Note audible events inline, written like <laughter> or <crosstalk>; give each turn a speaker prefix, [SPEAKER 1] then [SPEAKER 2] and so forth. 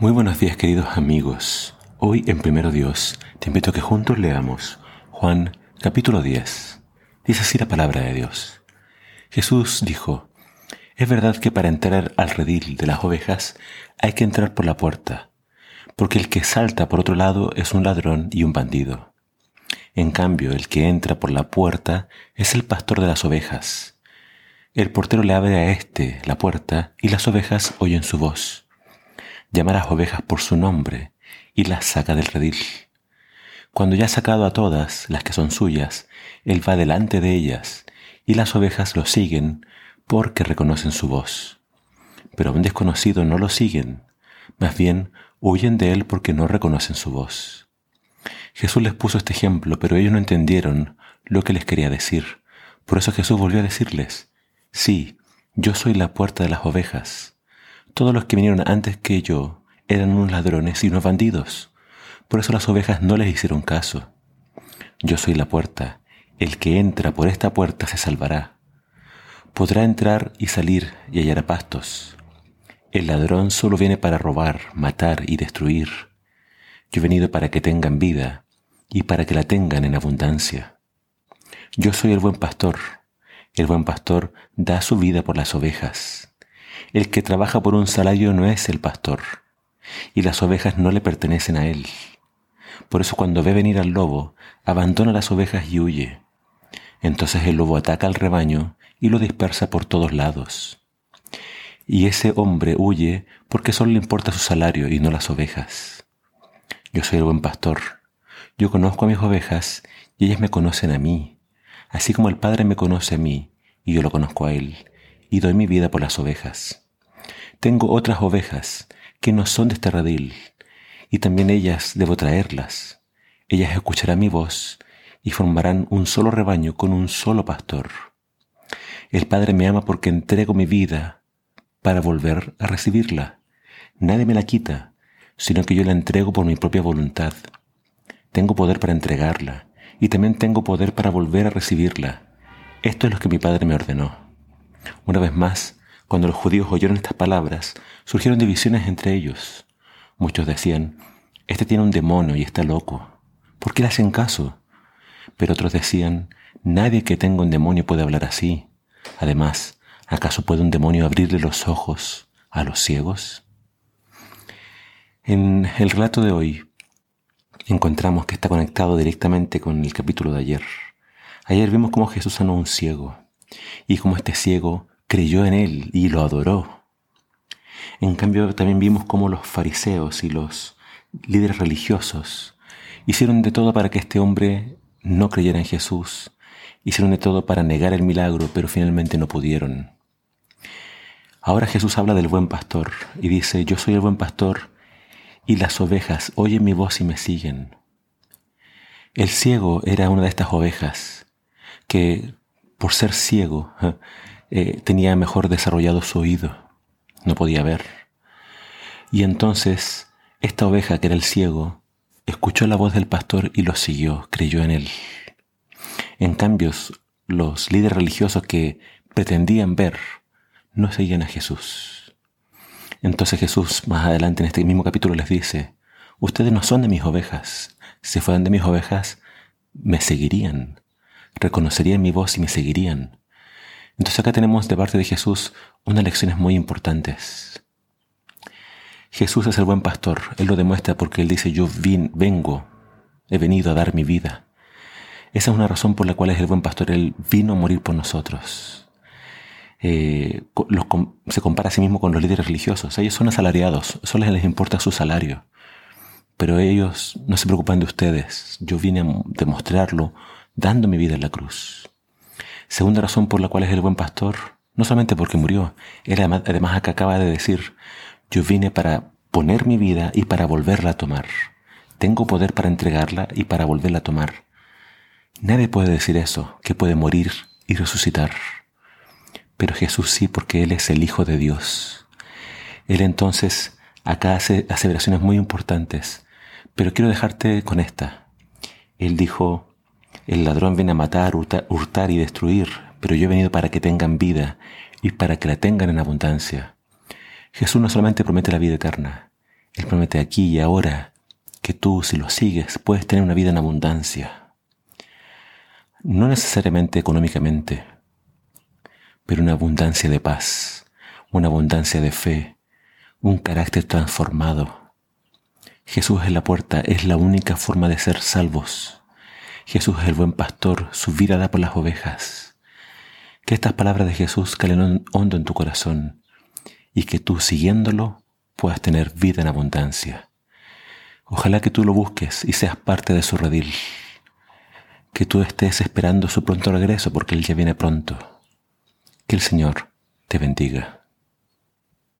[SPEAKER 1] Muy buenos días queridos amigos. Hoy en Primero Dios te invito a que juntos leamos Juan capítulo 10. Dice así la palabra de Dios. Jesús dijo, es verdad que para entrar al redil de las ovejas hay que entrar por la puerta, porque el que salta por otro lado es un ladrón y un bandido. En cambio, el que entra por la puerta es el pastor de las ovejas. El portero le abre a éste la puerta y las ovejas oyen su voz llama a las ovejas por su nombre y las saca del redil. Cuando ya ha sacado a todas las que son suyas, él va delante de ellas y las ovejas lo siguen porque reconocen su voz. Pero a un desconocido no lo siguen, más bien huyen de él porque no reconocen su voz. Jesús les puso este ejemplo, pero ellos no entendieron lo que les quería decir. Por eso Jesús volvió a decirles, sí, yo soy la puerta de las ovejas. Todos los que vinieron antes que yo eran unos ladrones y unos bandidos. Por eso las ovejas no les hicieron caso. Yo soy la puerta. El que entra por esta puerta se salvará. Podrá entrar y salir y hallar pastos. El ladrón solo viene para robar, matar y destruir. Yo he venido para que tengan vida y para que la tengan en abundancia. Yo soy el buen pastor. El buen pastor da su vida por las ovejas. El que trabaja por un salario no es el pastor, y las ovejas no le pertenecen a él. Por eso cuando ve venir al lobo, abandona las ovejas y huye. Entonces el lobo ataca al rebaño y lo dispersa por todos lados. Y ese hombre huye porque solo le importa su salario y no las ovejas. Yo soy el buen pastor. Yo conozco a mis ovejas y ellas me conocen a mí, así como el Padre me conoce a mí y yo lo conozco a él, y doy mi vida por las ovejas. Tengo otras ovejas que no son de este redil, y también ellas debo traerlas. Ellas escucharán mi voz y formarán un solo rebaño con un solo pastor. El Padre me ama porque entrego mi vida para volver a recibirla. Nadie me la quita, sino que yo la entrego por mi propia voluntad. Tengo poder para entregarla y también tengo poder para volver a recibirla. Esto es lo que mi Padre me ordenó. Una vez más, cuando los judíos oyeron estas palabras, surgieron divisiones entre ellos. Muchos decían, Este tiene un demonio y está loco. ¿Por qué le hacen caso? Pero otros decían, Nadie que tenga un demonio puede hablar así. Además, ¿acaso puede un demonio abrirle los ojos a los ciegos? En el relato de hoy encontramos que está conectado directamente con el capítulo de ayer. Ayer vimos cómo Jesús sanó a un ciego y cómo este ciego creyó en él y lo adoró. En cambio, también vimos cómo los fariseos y los líderes religiosos hicieron de todo para que este hombre no creyera en Jesús, hicieron de todo para negar el milagro, pero finalmente no pudieron. Ahora Jesús habla del buen pastor y dice, yo soy el buen pastor y las ovejas oyen mi voz y me siguen. El ciego era una de estas ovejas que, por ser ciego, <laughs> eh, tenía mejor desarrollado su oído, no podía ver. Y entonces esta oveja, que era el ciego, escuchó la voz del pastor y lo siguió, creyó en él. En cambio, los líderes religiosos que pretendían ver no seguían a Jesús. Entonces Jesús más adelante en este mismo capítulo les dice, ustedes no son de mis ovejas, si fueran de mis ovejas, me seguirían, reconocerían mi voz y me seguirían. Entonces acá tenemos de parte de Jesús unas lecciones muy importantes. Jesús es el buen pastor, Él lo demuestra porque Él dice, yo vin, vengo, he venido a dar mi vida. Esa es una razón por la cual es el buen pastor, Él vino a morir por nosotros. Eh, se compara a sí mismo con los líderes religiosos, ellos son asalariados, solo les importa su salario, pero ellos no se preocupan de ustedes, yo vine a demostrarlo dando mi vida en la cruz. Segunda razón por la cual es el buen pastor, no solamente porque murió, él además acá acaba de decir, yo vine para poner mi vida y para volverla a tomar. Tengo poder para entregarla y para volverla a tomar. Nadie puede decir eso, que puede morir y resucitar. Pero Jesús sí, porque Él es el Hijo de Dios. Él entonces acá hace aseveraciones muy importantes, pero quiero dejarte con esta. Él dijo, el ladrón viene a matar, hurtar y destruir, pero yo he venido para que tengan vida y para que la tengan en abundancia. Jesús no solamente promete la vida eterna, Él promete aquí y ahora que tú, si lo sigues, puedes tener una vida en abundancia. No necesariamente económicamente, pero una abundancia de paz, una abundancia de fe, un carácter transformado. Jesús es la puerta, es la única forma de ser salvos. Jesús es el buen pastor, su vida da por las ovejas. Que estas palabras de Jesús calen hondo en tu corazón y que tú siguiéndolo puedas tener vida en abundancia. Ojalá que tú lo busques y seas parte de su redil. Que tú estés esperando su pronto regreso porque Él ya viene pronto. Que el Señor te bendiga.